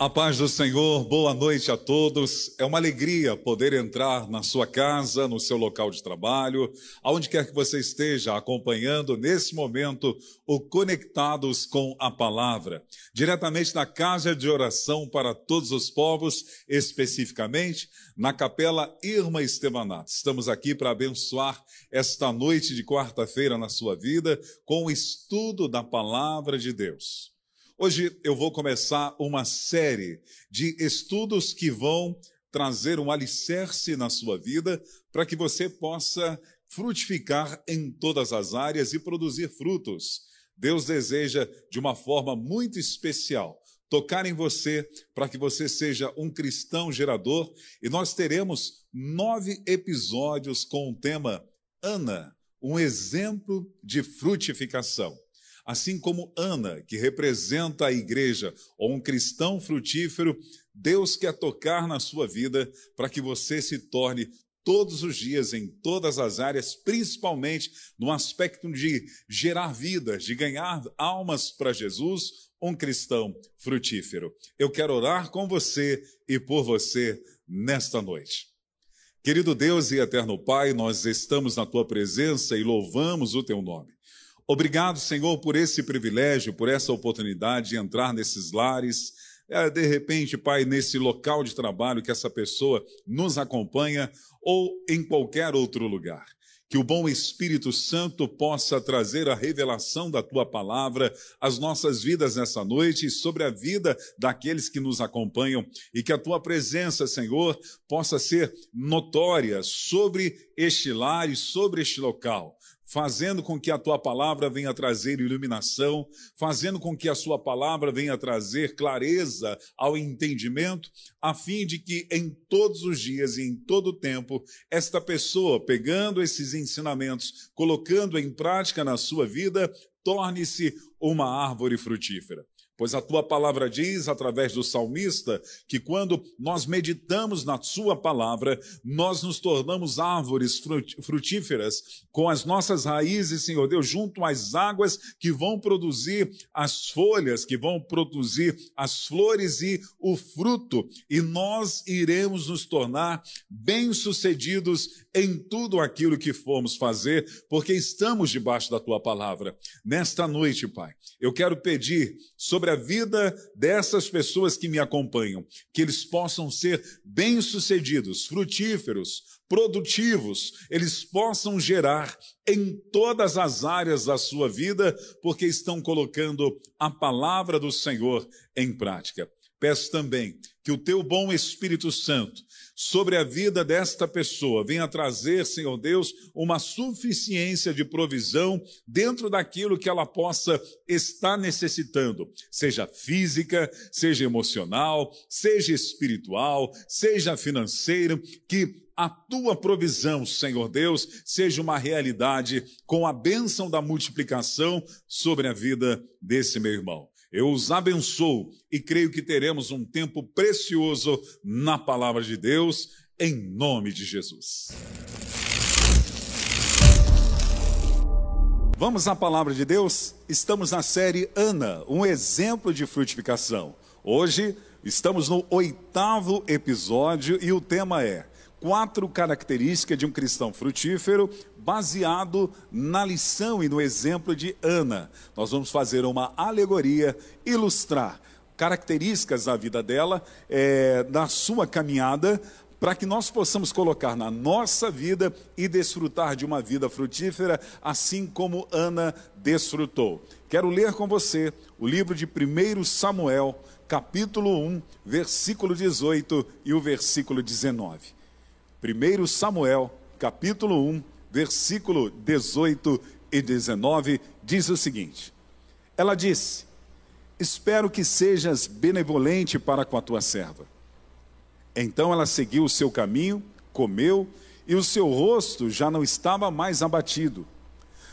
A paz do Senhor, boa noite a todos. É uma alegria poder entrar na sua casa, no seu local de trabalho, aonde quer que você esteja acompanhando nesse momento o Conectados com a Palavra, diretamente na casa de oração para todos os povos, especificamente na Capela Irma Estevanato. Estamos aqui para abençoar esta noite de quarta-feira na sua vida com o estudo da Palavra de Deus. Hoje eu vou começar uma série de estudos que vão trazer um alicerce na sua vida para que você possa frutificar em todas as áreas e produzir frutos. Deus deseja, de uma forma muito especial, tocar em você para que você seja um cristão gerador e nós teremos nove episódios com o tema Ana, um exemplo de frutificação. Assim como Ana, que representa a igreja, ou um cristão frutífero, Deus quer tocar na sua vida para que você se torne todos os dias, em todas as áreas, principalmente no aspecto de gerar vidas, de ganhar almas para Jesus, um cristão frutífero. Eu quero orar com você e por você nesta noite. Querido Deus e eterno Pai, nós estamos na tua presença e louvamos o teu nome. Obrigado, Senhor, por esse privilégio, por essa oportunidade de entrar nesses lares. É, de repente, Pai, nesse local de trabalho que essa pessoa nos acompanha ou em qualquer outro lugar. Que o bom Espírito Santo possa trazer a revelação da tua palavra às nossas vidas nessa noite e sobre a vida daqueles que nos acompanham e que a tua presença, Senhor, possa ser notória sobre este lar e sobre este local fazendo com que a tua palavra venha trazer iluminação, fazendo com que a sua palavra venha trazer clareza ao entendimento, a fim de que em todos os dias e em todo o tempo, esta pessoa, pegando esses ensinamentos, colocando em prática na sua vida, torne-se uma árvore frutífera. Pois a tua palavra diz, através do salmista, que quando nós meditamos na sua palavra, nós nos tornamos árvores frutíferas com as nossas raízes, Senhor Deus, junto às águas que vão produzir as folhas, que vão produzir as flores e o fruto. E nós iremos nos tornar bem-sucedidos em tudo aquilo que formos fazer, porque estamos debaixo da tua palavra. Nesta noite, Pai, eu quero pedir sobre sobre a vida dessas pessoas que me acompanham, que eles possam ser bem-sucedidos, frutíferos, produtivos, eles possam gerar em todas as áreas da sua vida, porque estão colocando a palavra do Senhor em prática. Peço também que o teu bom Espírito Santo sobre a vida desta pessoa venha trazer, Senhor Deus, uma suficiência de provisão dentro daquilo que ela possa estar necessitando, seja física, seja emocional, seja espiritual, seja financeiro, que a tua provisão, Senhor Deus, seja uma realidade com a bênção da multiplicação sobre a vida desse meu irmão. Eu os abençoo e creio que teremos um tempo precioso na palavra de Deus, em nome de Jesus. Vamos à palavra de Deus? Estamos na série Ana, um exemplo de frutificação. Hoje estamos no oitavo episódio e o tema é quatro características de um cristão frutífero, baseado na lição e no exemplo de Ana. Nós vamos fazer uma alegoria, ilustrar características da vida dela, é, da sua caminhada, para que nós possamos colocar na nossa vida e desfrutar de uma vida frutífera, assim como Ana desfrutou. Quero ler com você o livro de 1 Samuel, capítulo 1, versículo 18 e o versículo 19. 1 Samuel, capítulo 1, versículo 18 e 19, diz o seguinte: Ela disse: Espero que sejas benevolente para com a tua serva. Então ela seguiu o seu caminho, comeu, e o seu rosto já não estava mais abatido.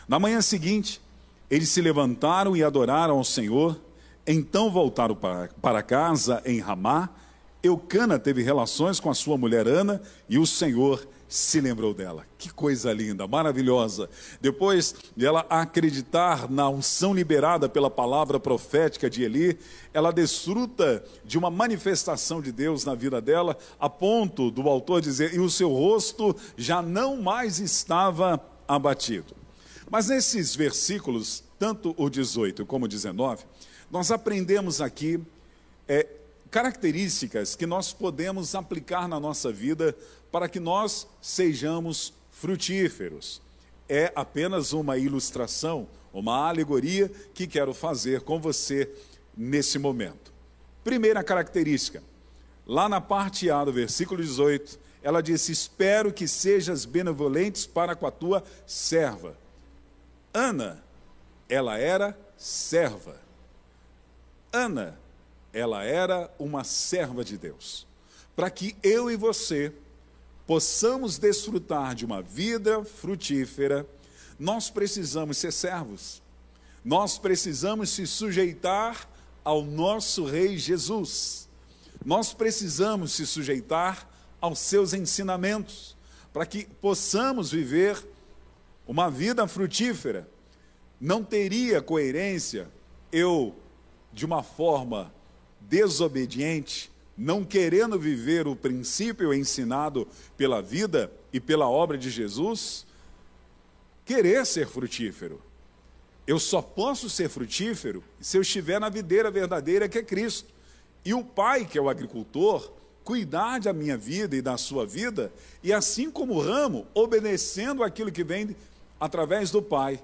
Na manhã seguinte, eles se levantaram e adoraram ao Senhor. Então voltaram para, casa em Ramá Eucana teve relações com a sua mulher Ana e o Senhor se lembrou dela. Que coisa linda, maravilhosa. Depois de ela acreditar na unção liberada pela palavra profética de Eli, ela desfruta de uma manifestação de Deus na vida dela, a ponto do autor dizer: e o seu rosto já não mais estava abatido. Mas nesses versículos, tanto o 18 como o 19, nós aprendemos aqui é, características que nós podemos aplicar na nossa vida para que nós sejamos frutíferos. É apenas uma ilustração, uma alegoria que quero fazer com você nesse momento. Primeira característica, lá na parte A do versículo 18, ela disse: Espero que sejas benevolentes para com a tua serva. Ana, ela era serva. Ana, ela era uma serva de Deus. Para que eu e você possamos desfrutar de uma vida frutífera, nós precisamos ser servos. Nós precisamos se sujeitar ao nosso Rei Jesus. Nós precisamos se sujeitar aos seus ensinamentos, para que possamos viver uma vida frutífera. Não teria coerência eu, de uma forma desobediente, não querendo viver o princípio ensinado pela vida e pela obra de Jesus, querer ser frutífero. Eu só posso ser frutífero se eu estiver na videira verdadeira que é Cristo. E o pai, que é o agricultor, cuidar da minha vida e da sua vida, e assim como o ramo, obedecendo aquilo que vem através do pai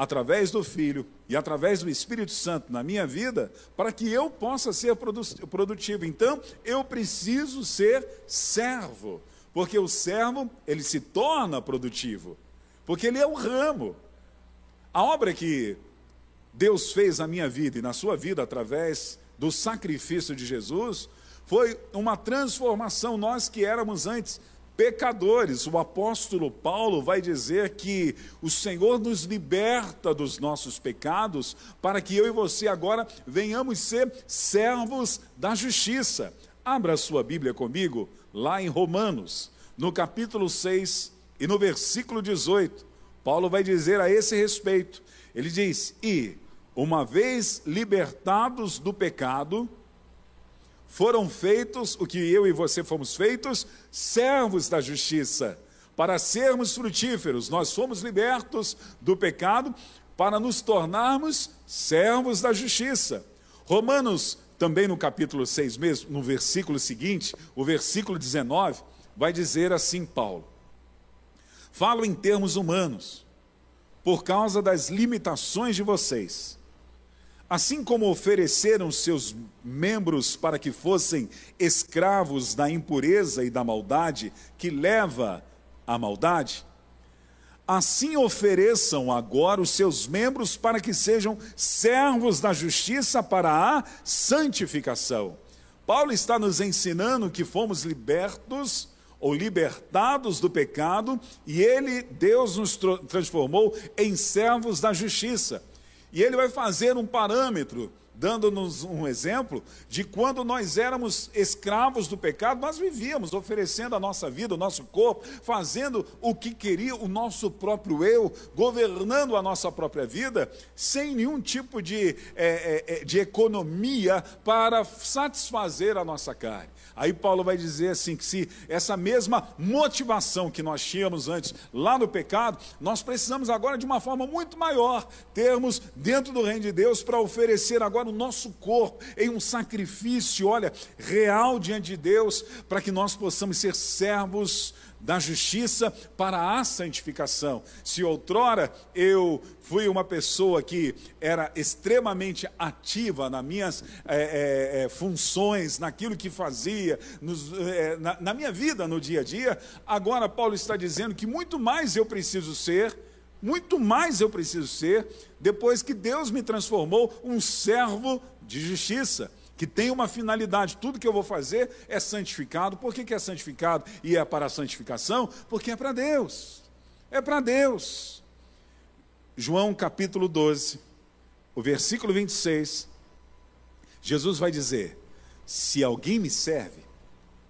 através do Filho e através do Espírito Santo na minha vida, para que eu possa ser produtivo. Então, eu preciso ser servo, porque o servo, ele se torna produtivo, porque ele é o ramo. A obra que Deus fez na minha vida e na sua vida através do sacrifício de Jesus foi uma transformação. Nós que éramos antes pecadores. O apóstolo Paulo vai dizer que o Senhor nos liberta dos nossos pecados para que eu e você agora venhamos ser servos da justiça. Abra sua Bíblia comigo lá em Romanos, no capítulo 6 e no versículo 18. Paulo vai dizer a esse respeito. Ele diz: "E uma vez libertados do pecado, foram feitos o que eu e você fomos feitos, servos da justiça, para sermos frutíferos. Nós fomos libertos do pecado para nos tornarmos servos da justiça. Romanos, também no capítulo 6 mesmo, no versículo seguinte, o versículo 19, vai dizer assim Paulo: Falo em termos humanos, por causa das limitações de vocês Assim como ofereceram seus membros para que fossem escravos da impureza e da maldade que leva à maldade, assim ofereçam agora os seus membros para que sejam servos da justiça para a santificação. Paulo está nos ensinando que fomos libertos ou libertados do pecado e ele, Deus, nos transformou em servos da justiça. E ele vai fazer um parâmetro, dando-nos um exemplo de quando nós éramos escravos do pecado, nós vivíamos oferecendo a nossa vida, o nosso corpo, fazendo o que queria o nosso próprio eu, governando a nossa própria vida, sem nenhum tipo de, é, é, de economia para satisfazer a nossa carne. Aí Paulo vai dizer assim: que se essa mesma motivação que nós tínhamos antes lá no pecado, nós precisamos agora de uma forma muito maior, termos dentro do reino de Deus para oferecer agora o nosso corpo em um sacrifício, olha, real diante de Deus, para que nós possamos ser servos da justiça para a santificação. Se outrora eu fui uma pessoa que era extremamente ativa nas minhas é, é, funções, naquilo que fazia, nos, é, na, na minha vida no dia a dia, agora Paulo está dizendo que muito mais eu preciso ser. Muito mais eu preciso ser depois que Deus me transformou um servo de justiça que tem uma finalidade. Tudo que eu vou fazer é santificado. Por que, que é santificado e é para a santificação? Porque é para Deus. É para Deus. João capítulo 12, o versículo 26. Jesus vai dizer: Se alguém me serve,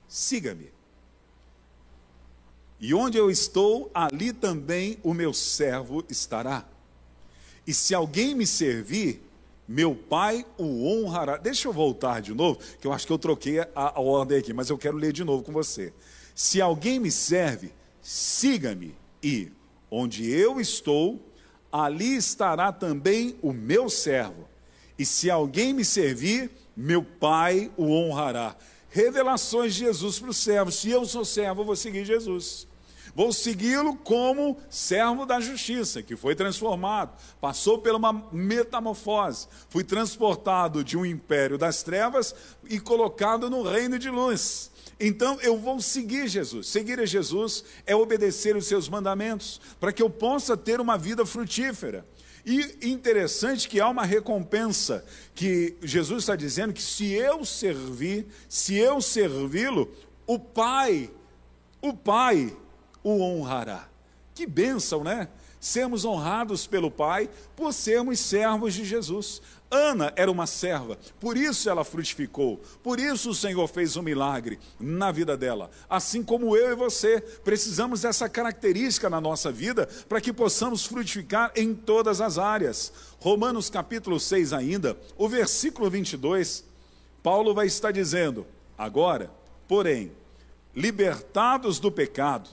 siga-me. E onde eu estou, ali também o meu servo estará. E se alguém me servir, meu pai o honrará. Deixa eu voltar de novo, que eu acho que eu troquei a, a ordem aqui, mas eu quero ler de novo com você. Se alguém me serve, siga-me, e onde eu estou, ali estará também o meu servo. E se alguém me servir, meu pai o honrará. Revelações de Jesus para os servos. Se eu sou servo, eu vou seguir Jesus. Vou segui-lo como servo da justiça, que foi transformado, passou por uma metamorfose, fui transportado de um império das trevas e colocado no reino de luz. Então eu vou seguir Jesus. Seguir a Jesus é obedecer os seus mandamentos, para que eu possa ter uma vida frutífera. E interessante que há uma recompensa, que Jesus está dizendo que se eu servir, se eu servi-lo, o Pai, o Pai o honrará. Que bênção, né? Sermos honrados pelo Pai por sermos servos de Jesus. Ana era uma serva, por isso ela frutificou, por isso o Senhor fez um milagre na vida dela. Assim como eu e você, precisamos dessa característica na nossa vida para que possamos frutificar em todas as áreas. Romanos capítulo 6 ainda, o versículo 22, Paulo vai estar dizendo: Agora, porém, libertados do pecado,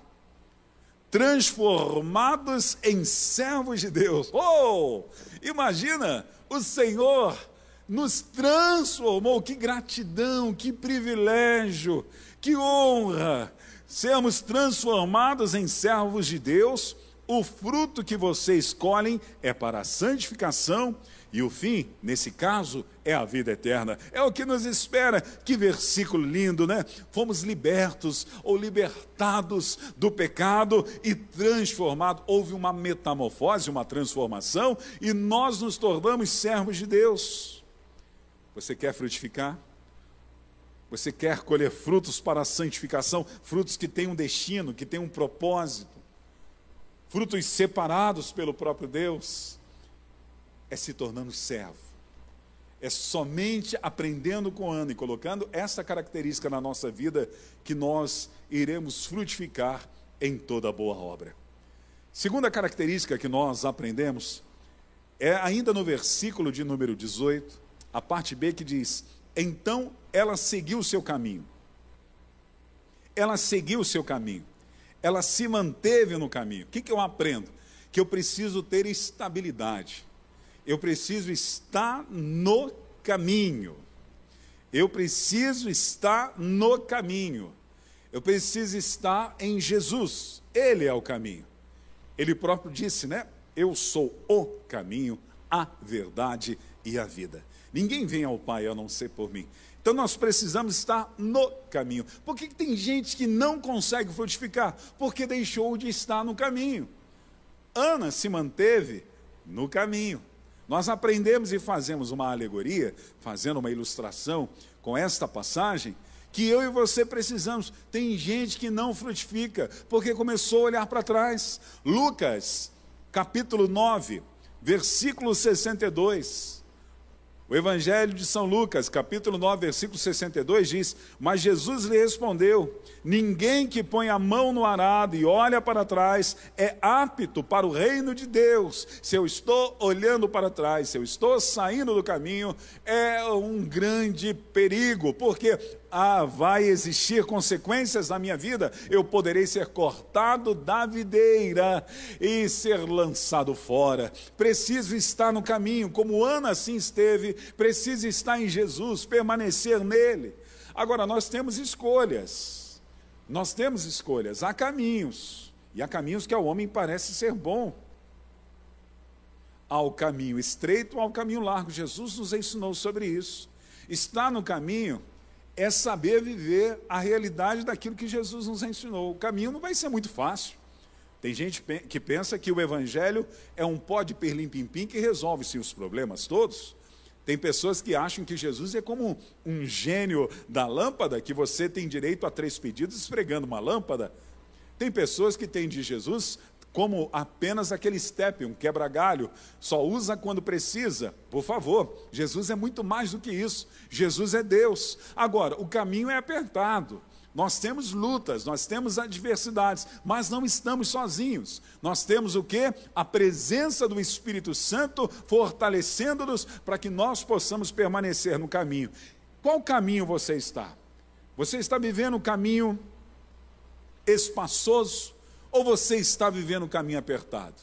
transformados em servos de Deus. Oh, imagina, o Senhor nos transformou, que gratidão, que privilégio, que honra, sermos transformados em servos de Deus. O fruto que vocês escolhem é para a santificação e o fim, nesse caso, é a vida eterna. É o que nos espera. Que versículo lindo, né? Fomos libertos ou libertados do pecado e transformados. Houve uma metamorfose, uma transformação, e nós nos tornamos servos de Deus. Você quer frutificar? Você quer colher frutos para a santificação, frutos que têm um destino, que têm um propósito, frutos separados pelo próprio Deus? é se tornando servo. É somente aprendendo com Ana e colocando essa característica na nossa vida que nós iremos frutificar em toda boa obra. Segunda característica que nós aprendemos é ainda no versículo de número 18, a parte B que diz: Então ela seguiu o seu caminho. Ela seguiu o seu caminho. Ela se manteve no caminho. O que, que eu aprendo? Que eu preciso ter estabilidade eu preciso estar no caminho. Eu preciso estar no caminho. Eu preciso estar em Jesus. Ele é o caminho. Ele próprio disse, né? Eu sou o caminho, a verdade e a vida. Ninguém vem ao Pai a não ser por mim. Então nós precisamos estar no caminho. Por que, que tem gente que não consegue frutificar? Porque deixou de estar no caminho. Ana se manteve no caminho. Nós aprendemos e fazemos uma alegoria, fazendo uma ilustração com esta passagem, que eu e você precisamos. Tem gente que não frutifica, porque começou a olhar para trás. Lucas, capítulo 9, versículo 62. O Evangelho de São Lucas, capítulo 9, versículo 62 diz: Mas Jesus lhe respondeu: Ninguém que põe a mão no arado e olha para trás é apto para o reino de Deus. Se eu estou olhando para trás, se eu estou saindo do caminho, é um grande perigo, porque ah, vai existir consequências na minha vida, eu poderei ser cortado da videira e ser lançado fora. Preciso estar no caminho, como Ana assim esteve, preciso estar em Jesus, permanecer nele. Agora, nós temos escolhas, nós temos escolhas, há caminhos, e há caminhos que ao homem parece ser bom. Há o caminho estreito, há o caminho largo. Jesus nos ensinou sobre isso. Está no caminho é saber viver a realidade daquilo que Jesus nos ensinou. O caminho não vai ser muito fácil. Tem gente que pensa que o Evangelho é um pó de perlim-pim-pim que resolve-se os problemas todos. Tem pessoas que acham que Jesus é como um gênio da lâmpada, que você tem direito a três pedidos esfregando uma lâmpada. Tem pessoas que têm de Jesus como apenas aquele step, um quebra-galho, só usa quando precisa. Por favor, Jesus é muito mais do que isso. Jesus é Deus. Agora, o caminho é apertado. Nós temos lutas, nós temos adversidades, mas não estamos sozinhos. Nós temos o que? A presença do Espírito Santo fortalecendo-nos para que nós possamos permanecer no caminho. Qual caminho você está? Você está vivendo um caminho espaçoso ou você está vivendo um caminho apertado?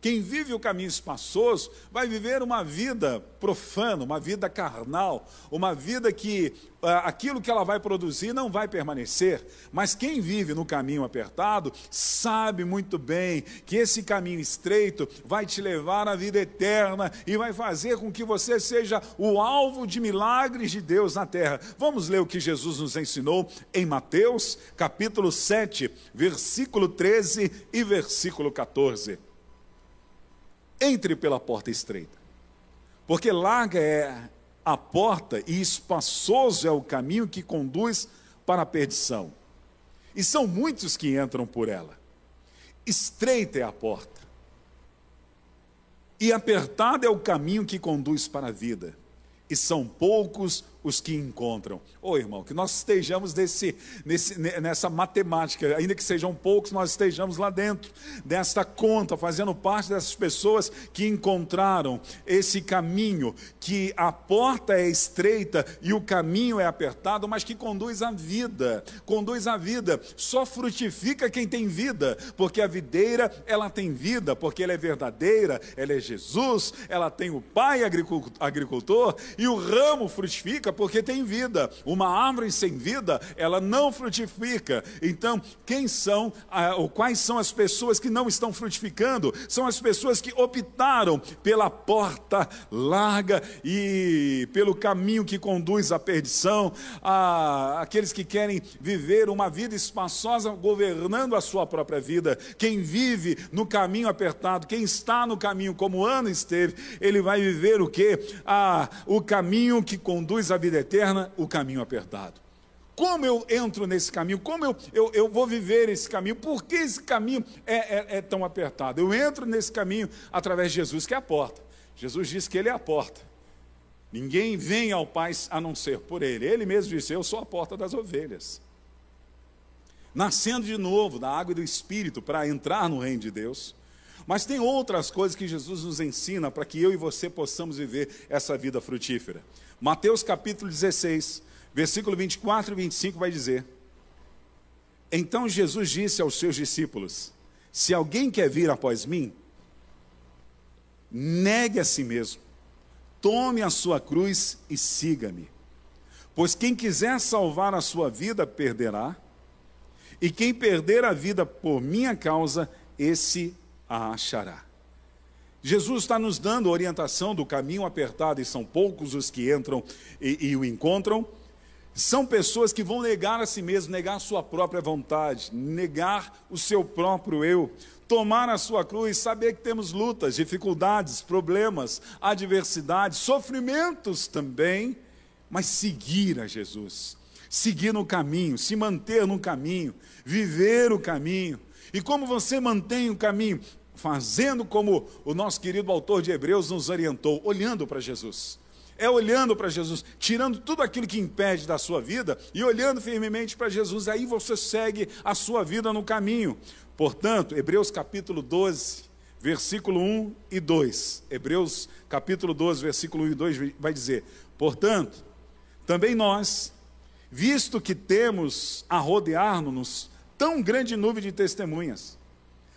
Quem vive o caminho espaçoso vai viver uma vida profana, uma vida carnal, uma vida que uh, aquilo que ela vai produzir não vai permanecer. Mas quem vive no caminho apertado sabe muito bem que esse caminho estreito vai te levar à vida eterna e vai fazer com que você seja o alvo de milagres de Deus na terra. Vamos ler o que Jesus nos ensinou em Mateus, capítulo 7, versículo 13 e versículo 14 entre pela porta estreita, porque larga é a porta e espaçoso é o caminho que conduz para a perdição. E são muitos que entram por ela. Estreita é a porta. E apertado é o caminho que conduz para a vida. E são poucos os que encontram. Ô oh, irmão, que nós estejamos nesse, nessa matemática, ainda que sejam poucos, nós estejamos lá dentro, desta conta, fazendo parte dessas pessoas que encontraram esse caminho, que a porta é estreita e o caminho é apertado, mas que conduz à vida. Conduz à vida. Só frutifica quem tem vida, porque a videira, ela tem vida, porque ela é verdadeira, ela é Jesus, ela tem o Pai agricultor, e o ramo frutifica porque tem vida. Uma árvore sem vida, ela não frutifica. Então, quem são, ah, ou quais são as pessoas que não estão frutificando? São as pessoas que optaram pela porta larga e pelo caminho que conduz à perdição, ah, aqueles que querem viver uma vida espaçosa governando a sua própria vida. Quem vive no caminho apertado, quem está no caminho como Ana esteve, ele vai viver o que? Ah, o caminho que conduz à vida eterna, o caminho apertado. Como eu entro nesse caminho? Como eu, eu, eu vou viver esse caminho? Por que esse caminho é, é, é tão apertado? Eu entro nesse caminho através de Jesus, que é a porta. Jesus disse que Ele é a porta. Ninguém vem ao Pai a não ser por Ele. Ele mesmo disse: Eu sou a porta das ovelhas. Nascendo de novo da água e do Espírito para entrar no reino de Deus. Mas tem outras coisas que Jesus nos ensina para que eu e você possamos viver essa vida frutífera. Mateus capítulo 16, versículo 24 e 25 vai dizer: Então Jesus disse aos seus discípulos: Se alguém quer vir após mim, negue a si mesmo, tome a sua cruz e siga-me. Pois quem quiser salvar a sua vida, perderá, e quem perder a vida por minha causa, esse a achará. Jesus está nos dando orientação do caminho apertado, e são poucos os que entram e, e, o encontram. São pessoas que vão negar a si mesmo, negar a sua própria vontade, negar o seu próprio eu, tomar a sua cruz, saber que temos lutas, dificuldades, problemas, adversidades, sofrimentos também, mas seguir a Jesus, seguir no caminho, se manter no caminho, viver o caminho. E como você mantém o caminho? Fazendo como o nosso querido autor de Hebreus nos orientou, olhando para Jesus. É olhando para Jesus, tirando tudo aquilo que impede da sua vida e olhando firmemente para Jesus, aí você segue a sua vida no caminho. Portanto, Hebreus capítulo 12, versículo 1 e 2. Hebreus capítulo 12, versículo 1 e 2 vai dizer: Portanto, também nós, visto que temos a rodear-nos tão grande nuvem de testemunhas,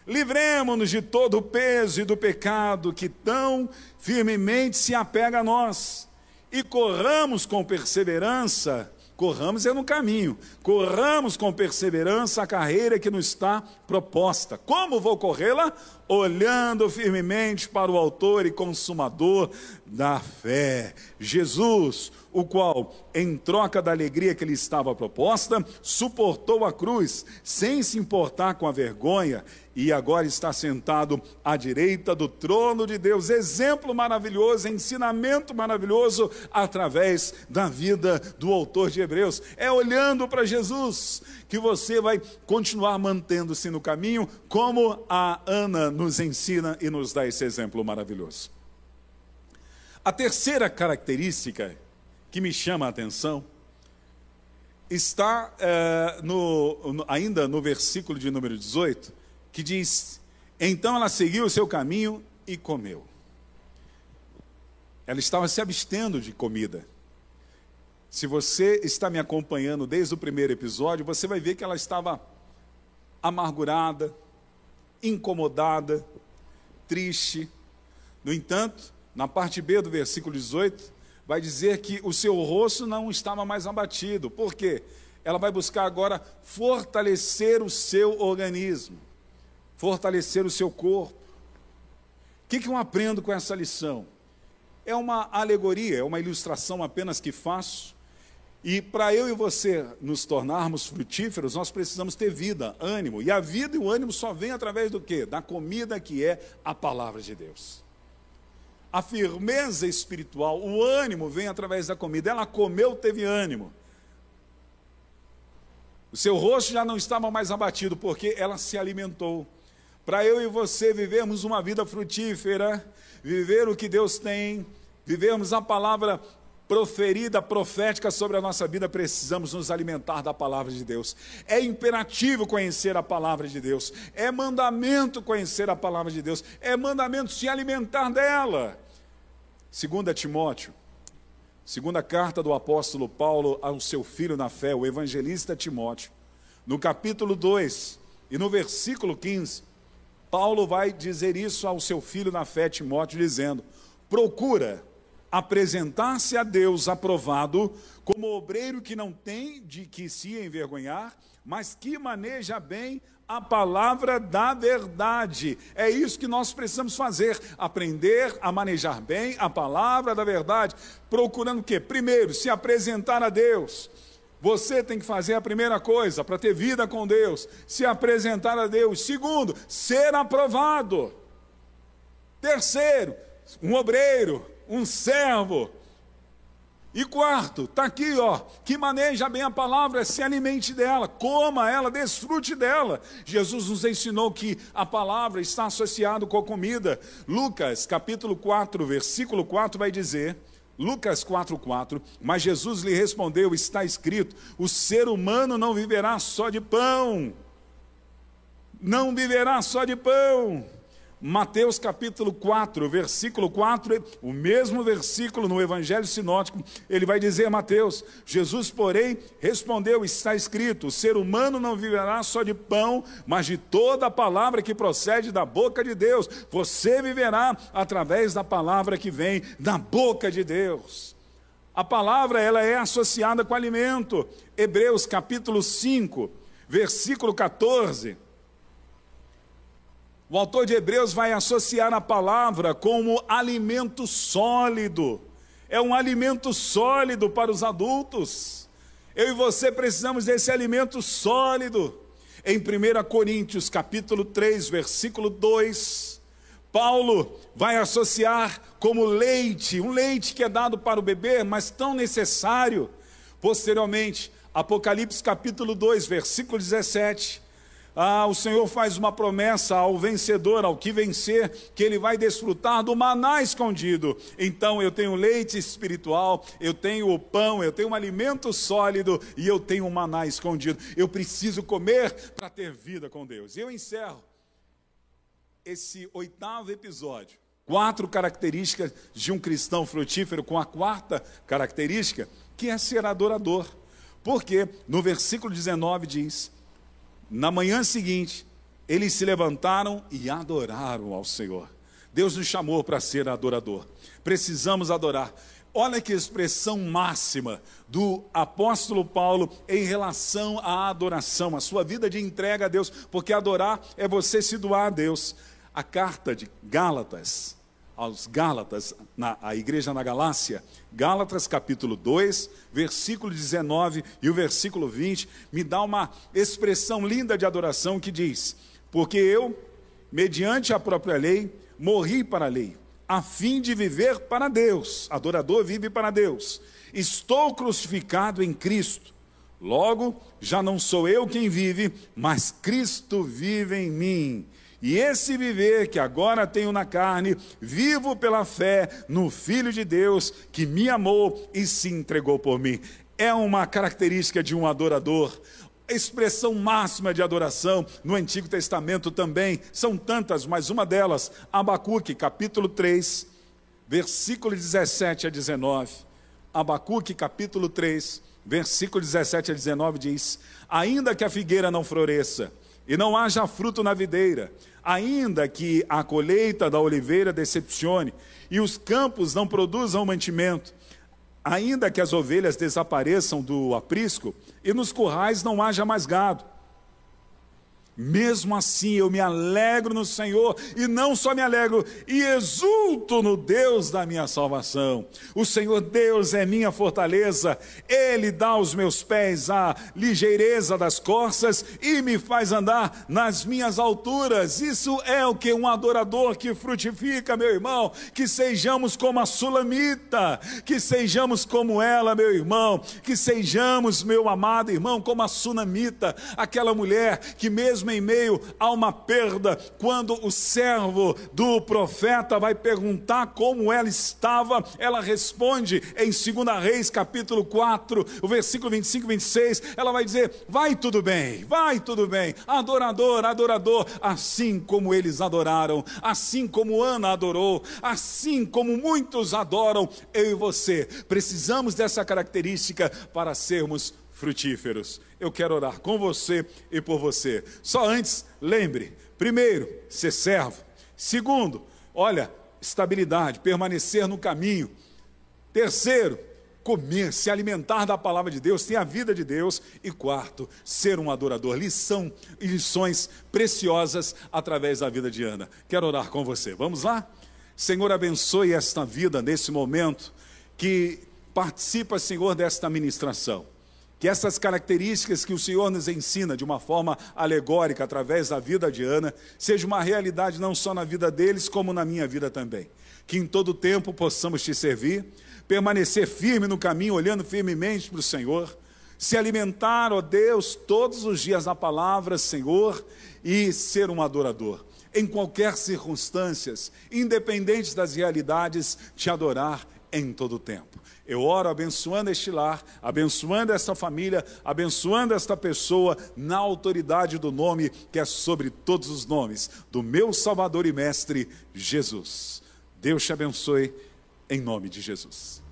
Livremos-nos de todo o peso e do pecado que tão firmemente se apega a nós e corramos com perseverança. Corramos é no caminho, corramos com perseverança a carreira que nos está proposta. Como vou corrê-la? Olhando firmemente para o Autor e Consumador da fé, Jesus, o qual, em troca da alegria que lhe estava proposta, suportou a cruz, sem se importar com a vergonha, e agora está sentado à direita do trono de Deus. Exemplo maravilhoso, ensinamento maravilhoso através da vida do autor de Hebreus. É olhando para Jesus que você vai continuar mantendo-se no caminho, como a Ana nos ensina e nos dá esse exemplo maravilhoso. A terceira característica que me chama a atenção está é, no, ainda no versículo de número 18, que diz: Então ela seguiu o seu caminho e comeu. Ela estava se abstendo de comida. Se você está me acompanhando desde o primeiro episódio, você vai ver que ela estava amargurada, incomodada, triste. No entanto, na parte B do versículo 18, vai dizer que o seu rosto não estava mais abatido. Por quê? Ela vai buscar agora fortalecer o seu organismo, fortalecer o seu corpo. O que, que eu aprendo com essa lição? É uma alegoria, é uma ilustração apenas que faço. E para eu e você nos tornarmos frutíferos, nós precisamos ter vida, ânimo. E a vida e o ânimo só vem através do quê? Da comida que é a palavra de Deus. A firmeza espiritual, o ânimo vem através da comida. Ela comeu, teve ânimo. O seu rosto já não estava mais abatido, porque ela se alimentou. Para eu e você vivermos uma vida frutífera, viver o que Deus tem, vivermos a palavra proferida, profética sobre a nossa vida, precisamos nos alimentar da palavra de Deus. É imperativo conhecer a palavra de Deus, é mandamento conhecer a palavra de Deus, é mandamento se alimentar dela. Segunda Timóteo, segunda carta do apóstolo Paulo ao seu filho na fé, o evangelista Timóteo, no capítulo 2 e no versículo 15, Paulo vai dizer isso ao seu filho na fé, Timóteo, dizendo: procura apresentar-se a Deus aprovado como obreiro que não tem de que se envergonhar, mas que maneja bem a palavra da verdade. É isso que nós precisamos fazer, aprender a manejar bem a palavra da verdade, procurando o quê? Primeiro, se apresentar a Deus. Você tem que fazer a primeira coisa para ter vida com Deus, se apresentar a Deus. Segundo, ser aprovado. Terceiro, um obreiro, um servo, e quarto, está aqui, ó, que maneja bem a palavra, se alimente dela, coma ela, desfrute dela. Jesus nos ensinou que a palavra está associada com a comida. Lucas, capítulo 4, versículo 4 vai dizer, Lucas 4, 4, mas Jesus lhe respondeu, está escrito, o ser humano não viverá só de pão, não viverá só de pão, Mateus capítulo 4, versículo 4, o mesmo versículo no Evangelho Sinótico, ele vai dizer, Mateus, Jesus, porém, respondeu: está escrito, o ser humano não viverá só de pão, mas de toda a palavra que procede da boca de Deus. Você viverá através da palavra que vem da boca de Deus. A palavra ela é associada com alimento. Hebreus capítulo 5, versículo 14 o autor de Hebreus vai associar a palavra como alimento sólido. É um alimento sólido para os adultos. Eu e você precisamos desse alimento sólido. Em 1 Coríntios, capítulo 3, versículo 2, Paulo vai associar como leite, um leite que é dado para o bebê, mas tão necessário. Posteriormente, Apocalipse capítulo 2, versículo 17, ah, o Senhor faz uma promessa ao vencedor, ao que vencer, que ele vai desfrutar do maná escondido. Então eu tenho leite espiritual, eu tenho o pão, eu tenho um alimento sólido e eu tenho um maná escondido. Eu preciso comer para ter vida com Deus. E eu encerro esse oitavo episódio. Quatro características de um cristão frutífero, com a quarta característica, que é ser adorador. Porque no versículo 19 diz: na manhã seguinte, eles se levantaram e adoraram ao Senhor. Deus nos chamou para ser adorador. Precisamos adorar. Olha que expressão máxima do apóstolo Paulo em relação à adoração, a sua vida de entrega a Deus, porque adorar é você se doar a Deus. A carta de Gálatas, aos Gálatas, na a igreja na Galácia, Gálatas capítulo 2, versículo 19 e o versículo 20, me dá uma expressão linda de adoração que diz: Porque eu, mediante a própria lei, morri para a lei, a fim de viver para Deus. Adorador vive para Deus. Estou crucificado em Cristo. Logo, já não sou eu quem vive, mas Cristo vive em mim. E esse viver que agora tenho na carne, vivo pela fé no Filho de Deus que me amou e se entregou por mim. é uma característica de um adorador. A expressão máxima de adoração no Antigo Testamento também são tantas, mas uma delas, Abacuque, capítulo 3, versículo 17 a 19. Abacuque, capítulo 3, versículo 17 a 19 diz: Ainda que a figueira não floresça, e não haja fruto na videira, ainda que a colheita da oliveira decepcione, e os campos não produzam mantimento, ainda que as ovelhas desapareçam do aprisco, e nos currais não haja mais gado, mesmo assim eu me alegro no Senhor, e não só me alegro, e exulto no Deus da minha salvação. O Senhor Deus é minha fortaleza, Ele dá aos meus pés a ligeireza das corças e me faz andar nas minhas alturas. Isso é o que um adorador que frutifica, meu irmão, que sejamos como a Sulamita, que sejamos como ela, meu irmão, que sejamos, meu amado irmão, como a Sunamita, aquela mulher que mesmo mesmo em meio a uma perda, quando o servo do profeta vai perguntar como ela estava, ela responde em 2 Reis, capítulo 4, o versículo 25 e 26, ela vai dizer: Vai tudo bem, vai tudo bem, adorador, adorador, assim como eles adoraram, assim como Ana adorou, assim como muitos adoram, eu e você. Precisamos dessa característica para sermos frutíferos. Eu quero orar com você e por você. Só antes, lembre: primeiro, ser servo. Segundo, olha, estabilidade, permanecer no caminho. Terceiro, comer, se alimentar da palavra de Deus, ter a vida de Deus. E quarto, ser um adorador. Lição e lições preciosas através da vida de Ana. Quero orar com você. Vamos lá? Senhor, abençoe esta vida nesse momento que participa, Senhor, desta ministração que essas características que o Senhor nos ensina de uma forma alegórica através da vida de Ana, seja uma realidade não só na vida deles, como na minha vida também. Que em todo tempo possamos te servir, permanecer firme no caminho, olhando firmemente para o Senhor, se alimentar, ó Deus, todos os dias da palavra, Senhor, e ser um adorador. Em qualquer circunstâncias, independente das realidades, te adorar em todo tempo. Eu oro abençoando este lar, abençoando esta família, abençoando esta pessoa na autoridade do nome que é sobre todos os nomes, do meu Salvador e Mestre Jesus. Deus te abençoe em nome de Jesus.